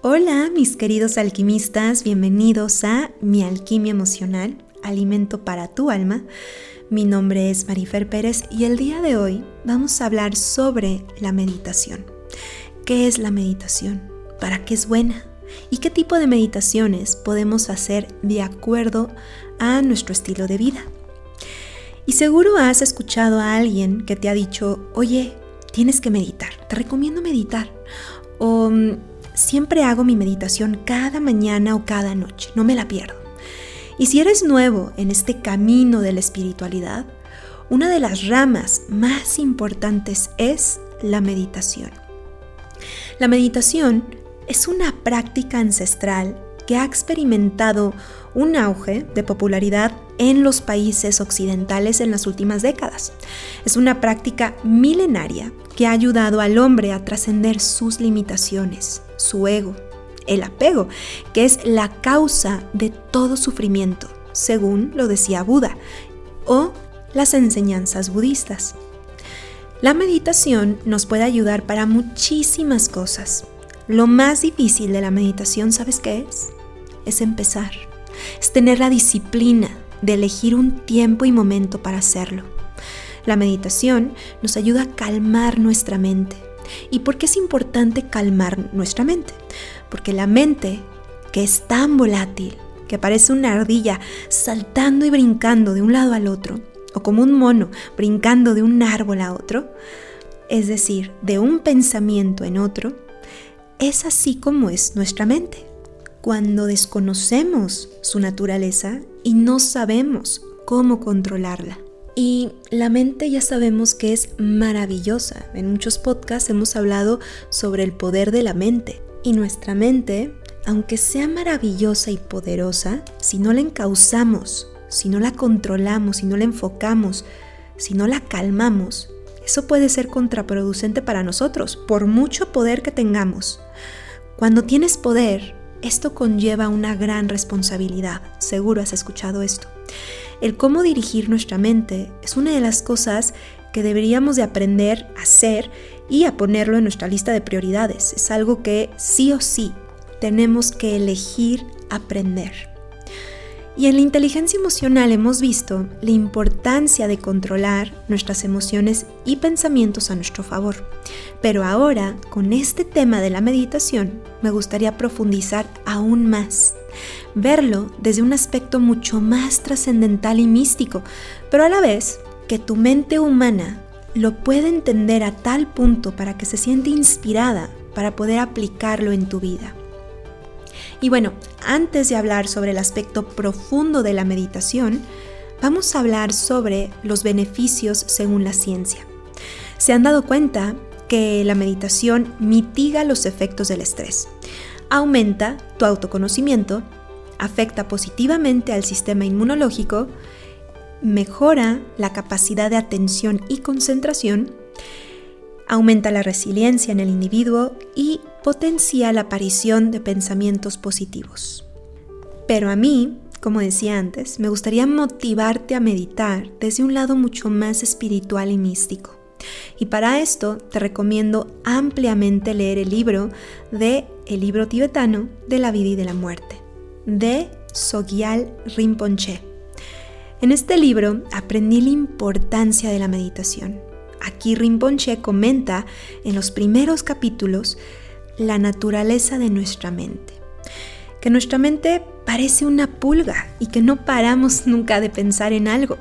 Hola mis queridos alquimistas, bienvenidos a Mi Alquimia Emocional, Alimento para tu Alma. Mi nombre es Marifer Pérez y el día de hoy vamos a hablar sobre la meditación. ¿Qué es la meditación? ¿Para qué es buena? ¿Y qué tipo de meditaciones podemos hacer de acuerdo a nuestro estilo de vida? Y seguro has escuchado a alguien que te ha dicho, oye, tienes que meditar, te recomiendo meditar. O Siempre hago mi meditación cada mañana o cada noche, no me la pierdo. Y si eres nuevo en este camino de la espiritualidad, una de las ramas más importantes es la meditación. La meditación es una práctica ancestral que ha experimentado un auge de popularidad en los países occidentales en las últimas décadas. Es una práctica milenaria que ha ayudado al hombre a trascender sus limitaciones, su ego, el apego, que es la causa de todo sufrimiento, según lo decía Buda, o las enseñanzas budistas. La meditación nos puede ayudar para muchísimas cosas. Lo más difícil de la meditación, ¿sabes qué es? Es empezar. Es tener la disciplina de elegir un tiempo y momento para hacerlo. La meditación nos ayuda a calmar nuestra mente. ¿Y por qué es importante calmar nuestra mente? Porque la mente, que es tan volátil, que parece una ardilla saltando y brincando de un lado al otro, o como un mono brincando de un árbol a otro, es decir, de un pensamiento en otro, es así como es nuestra mente. Cuando desconocemos su naturaleza y no sabemos cómo controlarla. Y la mente ya sabemos que es maravillosa. En muchos podcasts hemos hablado sobre el poder de la mente. Y nuestra mente, aunque sea maravillosa y poderosa, si no la encauzamos, si no la controlamos, si no la enfocamos, si no la calmamos, eso puede ser contraproducente para nosotros, por mucho poder que tengamos. Cuando tienes poder, esto conlleva una gran responsabilidad. Seguro has escuchado esto. El cómo dirigir nuestra mente es una de las cosas que deberíamos de aprender a hacer y a ponerlo en nuestra lista de prioridades. Es algo que sí o sí tenemos que elegir aprender. Y en la inteligencia emocional hemos visto la importancia de controlar nuestras emociones y pensamientos a nuestro favor. Pero ahora, con este tema de la meditación, me gustaría profundizar aún más. Verlo desde un aspecto mucho más trascendental y místico, pero a la vez que tu mente humana lo puede entender a tal punto para que se siente inspirada para poder aplicarlo en tu vida. Y bueno, antes de hablar sobre el aspecto profundo de la meditación, vamos a hablar sobre los beneficios según la ciencia. Se han dado cuenta que la meditación mitiga los efectos del estrés, aumenta tu autoconocimiento, afecta positivamente al sistema inmunológico, mejora la capacidad de atención y concentración, aumenta la resiliencia en el individuo y potencia la aparición de pensamientos positivos. Pero a mí, como decía antes, me gustaría motivarte a meditar desde un lado mucho más espiritual y místico. Y para esto te recomiendo ampliamente leer el libro de El libro tibetano de la vida y de la muerte, de Sogyal Rinpoche. En este libro aprendí la importancia de la meditación Aquí Rinpoche comenta en los primeros capítulos la naturaleza de nuestra mente. Que nuestra mente parece una pulga y que no paramos nunca de pensar en algo.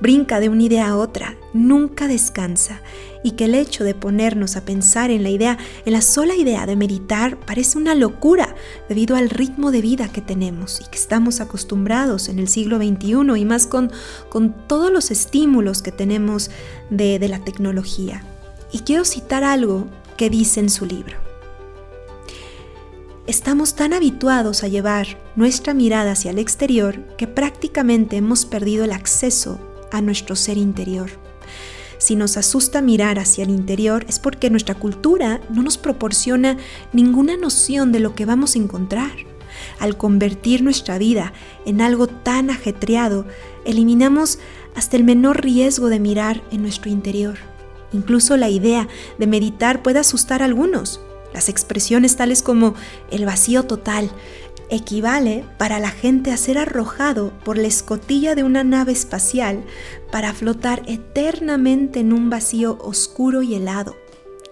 Brinca de una idea a otra, nunca descansa, y que el hecho de ponernos a pensar en la idea, en la sola idea de meditar, parece una locura debido al ritmo de vida que tenemos y que estamos acostumbrados en el siglo XXI y más con, con todos los estímulos que tenemos de, de la tecnología. Y quiero citar algo que dice en su libro. Estamos tan habituados a llevar nuestra mirada hacia el exterior que prácticamente hemos perdido el acceso a nuestro ser interior. Si nos asusta mirar hacia el interior es porque nuestra cultura no nos proporciona ninguna noción de lo que vamos a encontrar. Al convertir nuestra vida en algo tan ajetreado, eliminamos hasta el menor riesgo de mirar en nuestro interior. Incluso la idea de meditar puede asustar a algunos, Las expresiones tales como el vacío total equivale para la gente a ser arrojado por la escotilla de una nave espacial para flotar eternamente en un vacío oscuro y helado.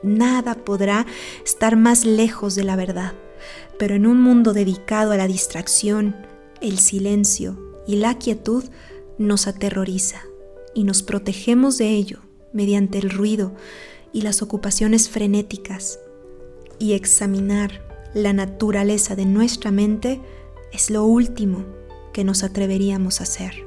Nada podrá estar más lejos de la verdad, pero en un mundo dedicado a la distracción, el silencio y la quietud nos aterroriza y nos protegemos de ello mediante el ruido y las ocupaciones frenéticas y examinar la naturaleza de nuestra mente es lo último que nos atreveríamos a hacer.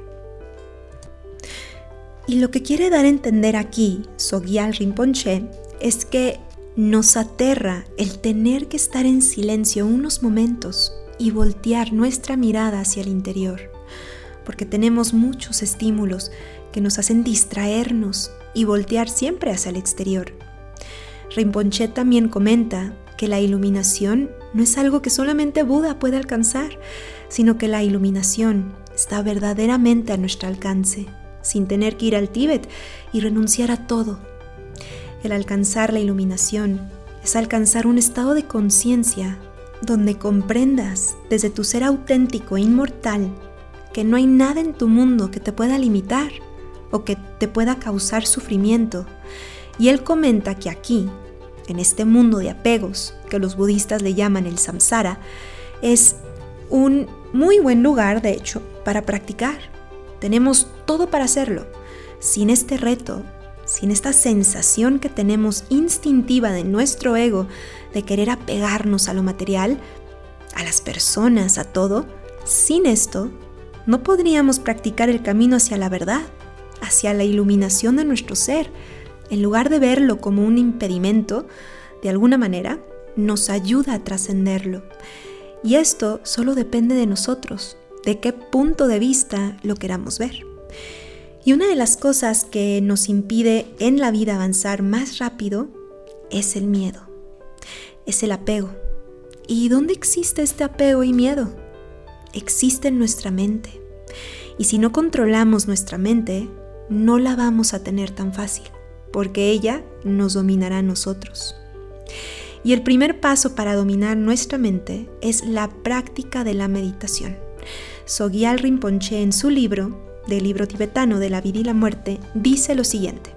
Y lo que quiere dar a entender aquí Sogyal Rinpoche es que nos aterra el tener que estar en silencio unos momentos y voltear nuestra mirada hacia el interior, porque tenemos muchos estímulos que nos hacen distraernos y voltear siempre hacia el exterior. Rinpoche también comenta que la iluminación no es algo que solamente Buda puede alcanzar, sino que la iluminación está verdaderamente a nuestro alcance, sin tener que ir al Tíbet y renunciar a todo. El alcanzar la iluminación es alcanzar un estado de conciencia donde comprendas desde tu ser auténtico e inmortal que no hay nada en tu mundo que te pueda limitar o que te pueda causar sufrimiento. Y él comenta que aquí, en este mundo de apegos que los budistas le llaman el samsara, es un muy buen lugar, de hecho, para practicar. Tenemos todo para hacerlo. Sin este reto, sin esta sensación que tenemos instintiva de nuestro ego de querer apegarnos a lo material, a las personas, a todo, sin esto, no podríamos practicar el camino hacia la verdad, hacia la iluminación de nuestro ser, en lugar de verlo como un impedimento, de alguna manera, nos ayuda a trascenderlo. Y esto solo depende de nosotros, de qué punto de vista lo queramos ver. Y una de las cosas que nos impide en la vida avanzar más rápido es el miedo, es el apego. ¿Y dónde existe este apego y miedo? Existe en nuestra mente. Y si no controlamos nuestra mente, no la vamos a tener tan fácil porque ella nos dominará a nosotros. Y el primer paso para dominar nuestra mente es la práctica de la meditación. Sogyal Rinpoche en su libro, del libro tibetano de la vida y la muerte, dice lo siguiente.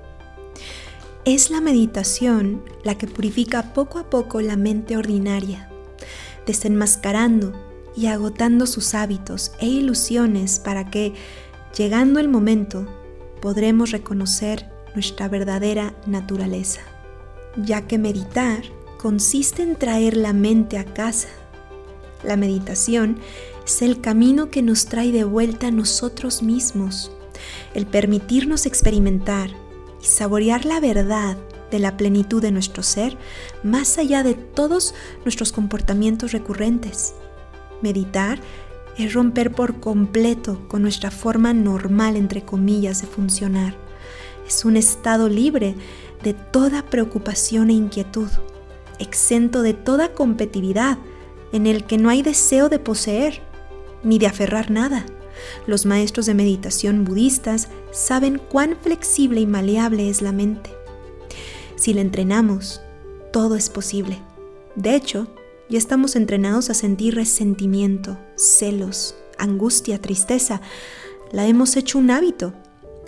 Es la meditación la que purifica poco a poco la mente ordinaria, desenmascarando y agotando sus hábitos e ilusiones para que, llegando el momento, podremos reconocer nuestra verdadera naturaleza, ya que meditar consiste en traer la mente a casa. La meditación es el camino que nos trae de vuelta a nosotros mismos, el permitirnos experimentar y saborear la verdad de la plenitud de nuestro ser más allá de todos nuestros comportamientos recurrentes. Meditar es romper por completo con nuestra forma normal, entre comillas, de funcionar es un estado libre de toda preocupación e inquietud, exento de toda competitividad, en el que no hay deseo de poseer ni de aferrar nada. Los maestros de meditación budistas saben cuán flexible y maleable es la mente. Si la entrenamos, todo es posible. De hecho, ya estamos entrenados a sentir resentimiento, celos, angustia, tristeza. La hemos hecho un hábito.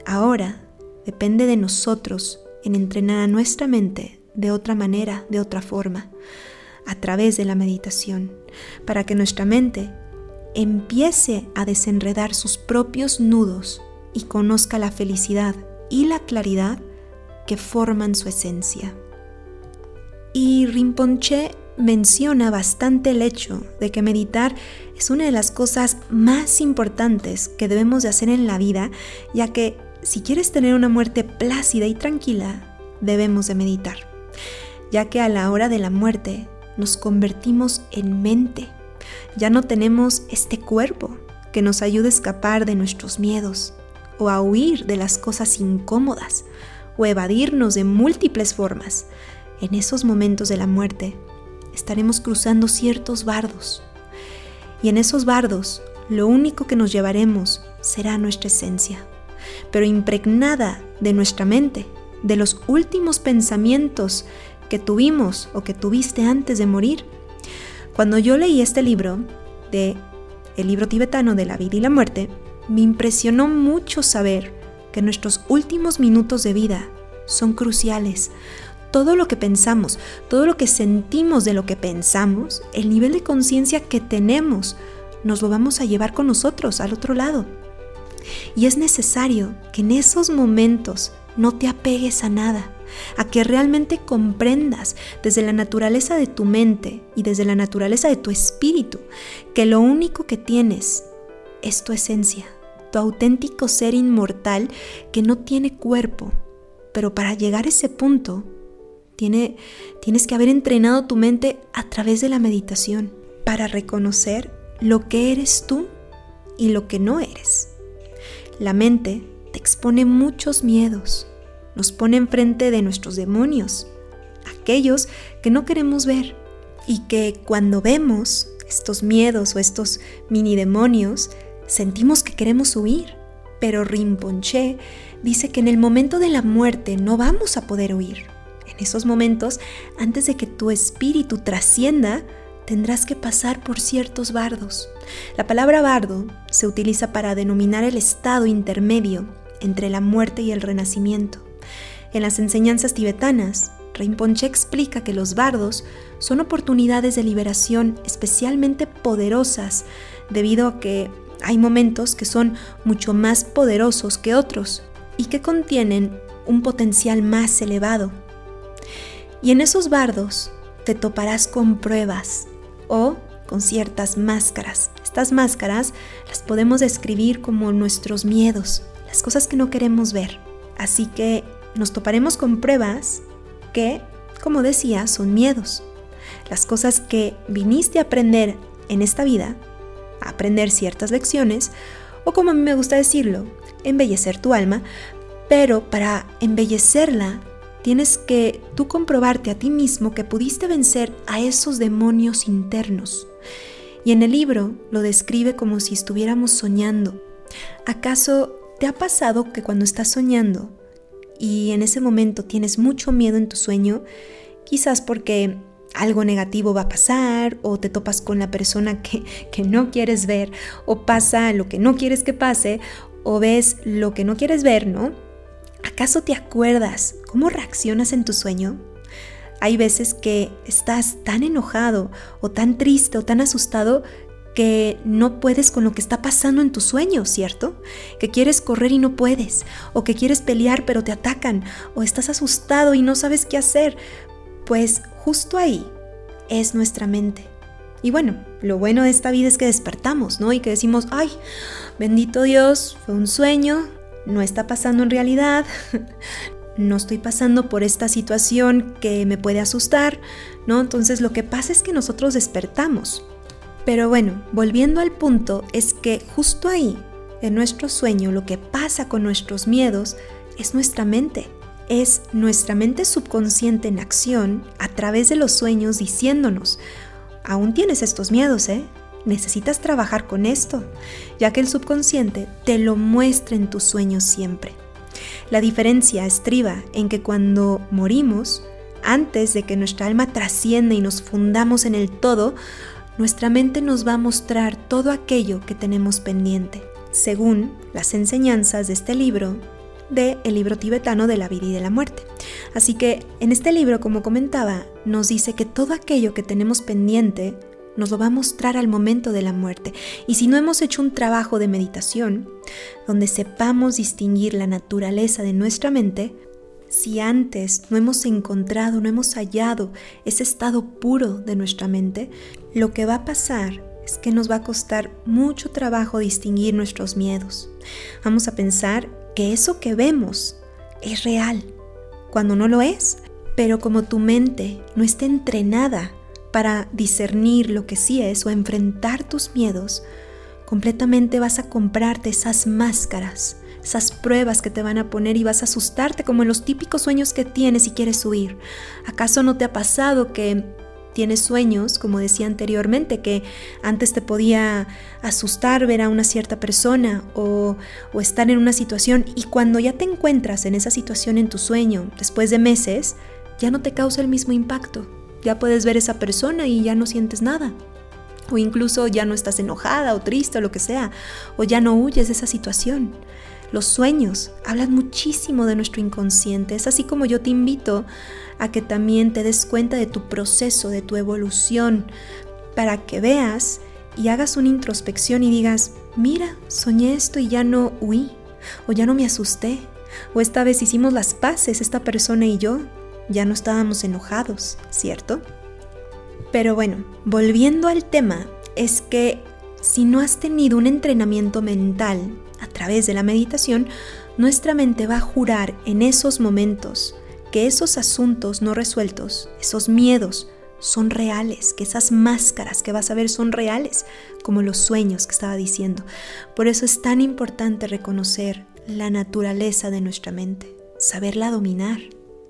Ahora Depende de nosotros en entrenar a nuestra mente de otra manera, de otra forma, a través de la meditación, para que nuestra mente empiece a desenredar sus propios nudos y conozca la felicidad y la claridad que forman su esencia. Y Rinpoche menciona bastante el hecho de que meditar es una de las cosas más importantes que debemos de hacer en la vida, ya que si quieres tener una muerte plácida y tranquila, debemos de meditar, ya que a la hora de la muerte nos convertimos en mente. Ya no tenemos este cuerpo que nos ayude a escapar de nuestros miedos o a huir de las cosas incómodas o evadirnos de múltiples formas. En esos momentos de la muerte estaremos cruzando ciertos bardos y en esos bardos lo único que nos llevaremos será nuestra esencia pero impregnada de nuestra mente, de los últimos pensamientos que tuvimos o que tuviste antes de morir. Cuando yo leí este libro, de el libro tibetano de la vida y la muerte, me impresionó mucho saber que nuestros últimos minutos de vida son cruciales. Todo lo que pensamos, todo lo que sentimos de lo que pensamos, el nivel de conciencia que tenemos, nos lo vamos a llevar con nosotros al otro lado. Y es necesario que en esos momentos no te apegues a nada, a que realmente comprendas desde la naturaleza de tu mente y desde la naturaleza de tu espíritu que lo único que tienes es tu esencia, tu auténtico ser inmortal que no tiene cuerpo. Pero para llegar a ese punto, tiene, tienes que haber entrenado tu mente a través de la meditación para reconocer lo que eres tú y lo que no eres. La mente te expone muchos miedos, nos pone enfrente de nuestros demonios, aquellos que no queremos ver y que cuando vemos estos miedos o estos mini demonios, sentimos que queremos huir. Pero Rinpoche dice que en el momento de la muerte no vamos a poder huir. En esos momentos, antes de que tu espíritu trascienda, tendrás que pasar por ciertos bardos. La palabra bardo se utiliza para denominar el estado intermedio entre la muerte y el renacimiento. En las enseñanzas tibetanas, Rinpoche explica que los bardos son oportunidades de liberación especialmente poderosas debido a que hay momentos que son mucho más poderosos que otros y que contienen un potencial más elevado. Y en esos bardos te toparás con pruebas o con ciertas máscaras. Estas máscaras las podemos describir como nuestros miedos, las cosas que no queremos ver. Así que nos toparemos con pruebas que, como decía, son miedos. Las cosas que viniste a aprender en esta vida, a aprender ciertas lecciones, o como a mí me gusta decirlo, embellecer tu alma, pero para embellecerla tienes que tú comprobarte a ti mismo que pudiste vencer a esos demonios internos. Y en el libro lo describe como si estuviéramos soñando. ¿Acaso te ha pasado que cuando estás soñando y en ese momento tienes mucho miedo en tu sueño, quizás porque algo negativo va a pasar o te topas con la persona que, que, no quieres ver o pasa lo que no quieres que pase o ves lo que no quieres ver, ¿no? ¿Acaso te acuerdas cómo reaccionas en tu sueño? Hay veces que estás tan enojado o tan triste o tan asustado que no puedes con lo que está pasando en tu sueño, ¿cierto? Que quieres correr y no puedes, o que quieres pelear pero te atacan, o estás asustado y no sabes qué hacer. Pues justo ahí es nuestra mente. Y bueno, lo bueno de esta vida es que despertamos, ¿no? Y que decimos, ay, bendito Dios, fue un sueño, no está pasando en realidad, no estoy pasando por esta situación que me puede asustar, ¿no? Entonces lo que pasa es que nosotros despertamos. Pero bueno, volviendo al punto, es que justo ahí, en nuestro sueño, lo que pasa con nuestros miedos es nuestra mente. Es nuestra mente subconsciente en acción a través de los sueños diciéndonos, aún tienes estos miedos, ¿eh? Necesitas trabajar con esto, ya que el subconsciente te lo muestra en tus sueños siempre. La diferencia estriba en que cuando morimos, antes de que nuestra alma trascienda y nos fundamos en el todo, nuestra mente nos va a mostrar todo aquello que tenemos pendiente, según las enseñanzas de este libro, de el libro tibetano de la vida y de la muerte. Así que en este libro, como comentaba, nos dice que todo aquello que tenemos pendiente nos lo va a mostrar al momento de la muerte. Y si no hemos hecho un trabajo de meditación, donde sepamos distinguir la naturaleza de nuestra mente, si antes no hemos encontrado, no hemos hallado ese estado puro de nuestra mente, lo que va a pasar es que nos va a costar mucho trabajo distinguir nuestros miedos. Vamos a pensar que eso que vemos es real, cuando no lo es. Pero como tu mente no está entrenada para discernir lo que sí es o enfrentar tus miedos, completamente vas a comprarte esas máscaras, esas pruebas que te van a poner y vas a asustarte como en los típicos sueños que tienes y quieres huir. ¿Acaso no te ha pasado que tienes sueños, como decía anteriormente, que antes te podía asustar ver a una cierta persona o, o, estar en una situación y cuando ya te encuentras en esa situación en tu sueño, después de meses, ya no te causa el mismo impacto. Ya puedes ver esa persona y ya no sientes nada. O incluso ya no estás enojada o triste o lo que sea. O ya no huyes de esa situación. Los sueños hablan muchísimo de nuestro inconsciente. Es así como yo te invito a que también te des cuenta de tu proceso, de tu evolución, para que veas y hagas una introspección y digas, mira, soñé esto y ya no huí, o ya no me asusté, o esta vez hicimos las paces, esta persona y yo, ya no estábamos enojados, ¿cierto? Pero bueno, volviendo al tema, es que si no has tenido un entrenamiento mental a través de la meditación, nuestra mente va a jurar en esos momentos que esos asuntos no resueltos, esos miedos, son reales, que esas máscaras que vas a ver son reales, como los sueños que estaba diciendo. Por eso es tan importante reconocer la naturaleza de nuestra mente, saberla dominar,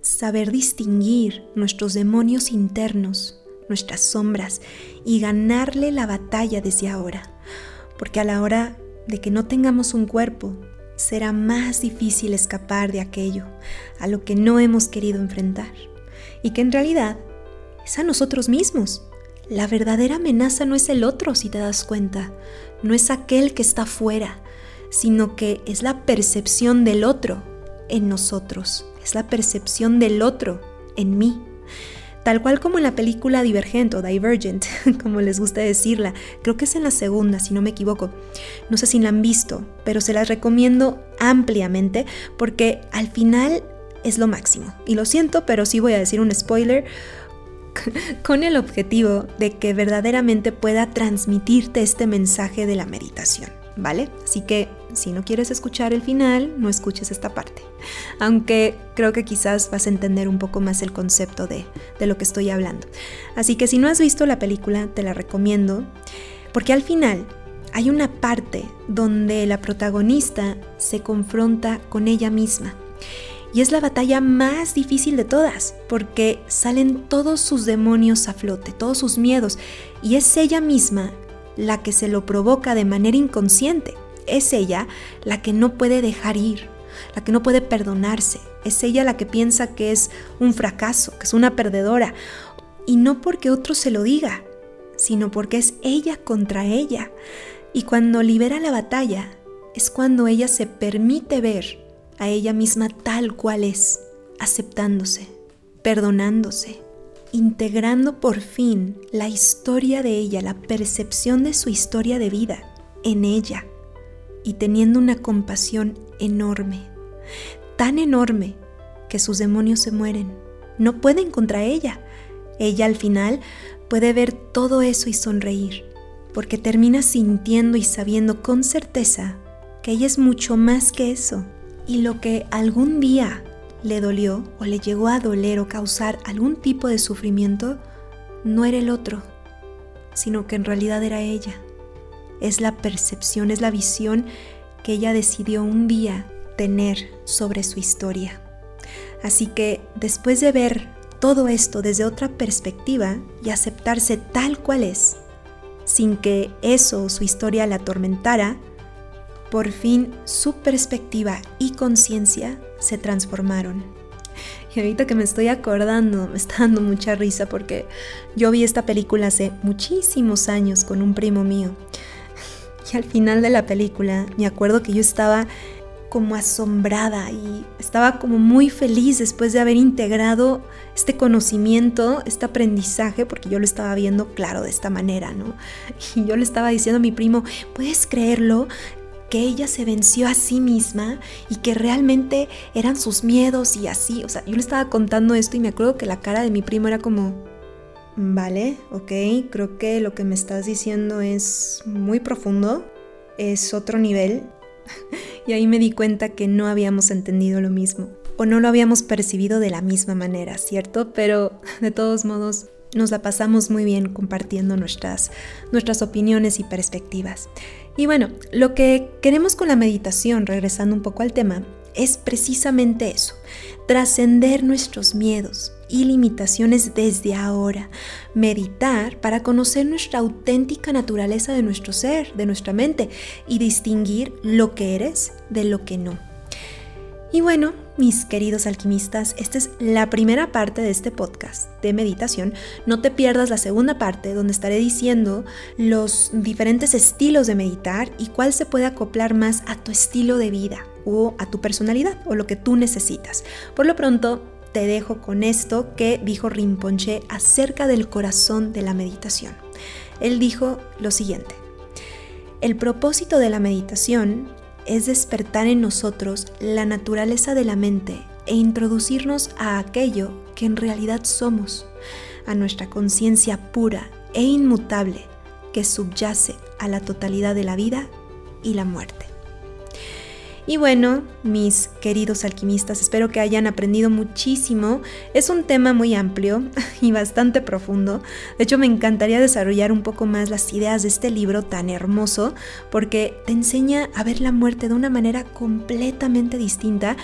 saber distinguir nuestros demonios internos, nuestras sombras y ganarle la batalla desde ahora. Porque a la hora de que no tengamos un cuerpo, será más difícil escapar de aquello a lo que no hemos querido enfrentar. Y que en realidad es a nosotros mismos. La verdadera amenaza no es el otro, si te das cuenta, no es aquel que está fuera, sino que es la percepción del otro en nosotros, es la percepción del otro en mí. Tal cual como en la película Divergent o Divergent, como les gusta decirla, creo que es en la segunda, si no me equivoco. No sé si la han visto, pero se las recomiendo ampliamente porque al final es lo máximo. Y lo siento, pero sí voy a decir un spoiler con el objetivo de que verdaderamente pueda transmitirte este mensaje de la meditación, ¿vale? Así que si no quieres escuchar el final, no escuches esta parte. Aunque creo que quizás vas a entender un poco más el concepto de, de lo que estoy hablando. Así que si no has visto la película, te la recomiendo, porque al final hay una parte donde la protagonista se confronta con ella misma y es la batalla más difícil de todas, porque salen todos sus demonios a flote, todos sus miedos, y es ella misma la que se lo provoca de manera inconsciente. Es ella la que no puede dejar ir, la que no puede perdonarse. Es ella la que piensa que es un fracaso, que es una perdedora. Y no porque otro se lo diga, sino porque es ella contra ella. Y cuando libera la batalla, es cuando ella se permite ver a ella misma tal cual es, aceptándose, perdonándose, integrando por fin la historia de ella, la percepción de su historia de vida en ella y teniendo una compasión enorme, tan enorme que sus demonios se mueren, no pueden contra ella. Ella al final puede ver todo eso y sonreír, porque termina sintiendo y sabiendo con certeza que ella es mucho más que eso, y lo que algún día le dolió o le llegó a doler o causar algún tipo de sufrimiento, no era el otro, sino que en realidad era ella. Es la percepción, es la visión que ella decidió un día tener sobre su historia. Así que después de ver todo esto desde otra perspectiva y aceptarse tal cual es, sin que eso o su historia la atormentara, por fin su perspectiva y conciencia se transformaron. Y ahorita que me estoy acordando, me está dando mucha risa porque yo vi esta película hace muchísimos años con un primo mío. Y al final de la película me acuerdo que yo estaba como asombrada y estaba como muy feliz después de haber integrado este conocimiento, este aprendizaje, porque yo lo estaba viendo claro de esta manera, ¿no? Y yo le estaba diciendo a mi primo, ¿puedes creerlo? Que ella se venció a sí misma y que realmente eran sus miedos y así. O sea, yo le estaba contando esto y me acuerdo que la cara de mi primo era como, vale, ok, creo que lo que me estás diciendo es muy profundo, es otro nivel. y ahí me di cuenta que no habíamos entendido lo mismo o no lo habíamos percibido de la misma manera, ¿cierto? Pero de todos modos, nos la pasamos muy bien compartiendo nuestras, nuestras opiniones y perspectivas. Y bueno, lo que queremos con la meditación, regresando un poco al tema, es precisamente eso, trascender nuestros miedos y limitaciones desde ahora, meditar para conocer nuestra auténtica naturaleza de nuestro ser, de nuestra mente y distinguir lo que eres de lo que no. Y bueno, mis queridos alquimistas, esta es la primera parte de este podcast de meditación. No te pierdas la segunda parte donde estaré diciendo los diferentes estilos de meditar y cuál se puede acoplar más a tu estilo de vida o a tu personalidad o lo que tú necesitas. Por lo pronto, te dejo con esto que dijo Rinpoche acerca del corazón de la meditación. Él dijo lo siguiente. El propósito de la meditación es despertar en nosotros la naturaleza de la mente e introducirnos a aquello que en realidad somos, a nuestra conciencia pura e inmutable que subyace a la totalidad de la vida y la muerte. Y bueno, mis queridos alquimistas, espero que hayan aprendido muchísimo. Es un tema muy amplio y bastante profundo. De hecho, me encantaría desarrollar un poco más las ideas de este libro tan hermoso porque te enseña a ver la muerte de una manera completamente distinta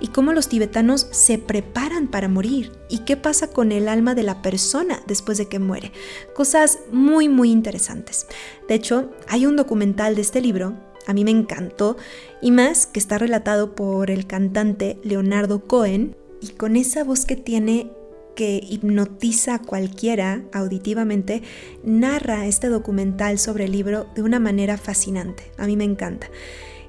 y cómo los tibetanos se preparan para morir y qué pasa con el alma de la persona después de que muere. Cosas muy, muy interesantes. De hecho, hay un documental de este libro a mí me encantó y más que está relatado por el cantante Leonardo Cohen y con esa voz que tiene que hipnotiza a cualquiera auditivamente, narra este documental sobre el libro de una manera fascinante. A mí me encanta.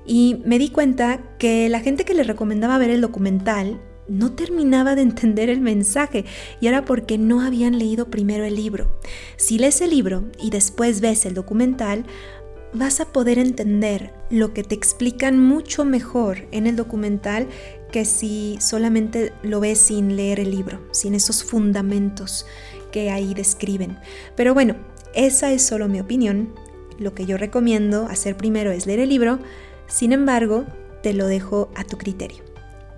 Y me di cuenta que la gente que le recomendaba ver el documental no terminaba de entender el mensaje y era porque no habían leído primero el libro. Si lees el libro y después ves el documental, vas a poder entender lo que te explican mucho mejor en el documental que si solamente lo ves sin leer el libro, sin esos fundamentos que ahí describen. Pero bueno, esa es solo mi opinión. Lo que yo recomiendo hacer primero es leer el libro, sin embargo, te lo dejo a tu criterio.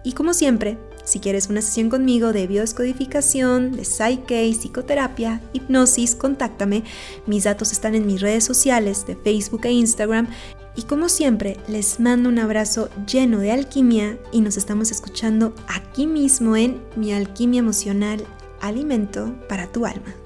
Y como siempre, si quieres una sesión conmigo de biodescodificación, de Psyche, psicoterapia, hipnosis, contáctame. Mis datos están en mis redes sociales de Facebook e Instagram. Y como siempre, les mando un abrazo lleno de alquimia y nos estamos escuchando aquí mismo en Mi Alquimia Emocional, Alimento para tu Alma.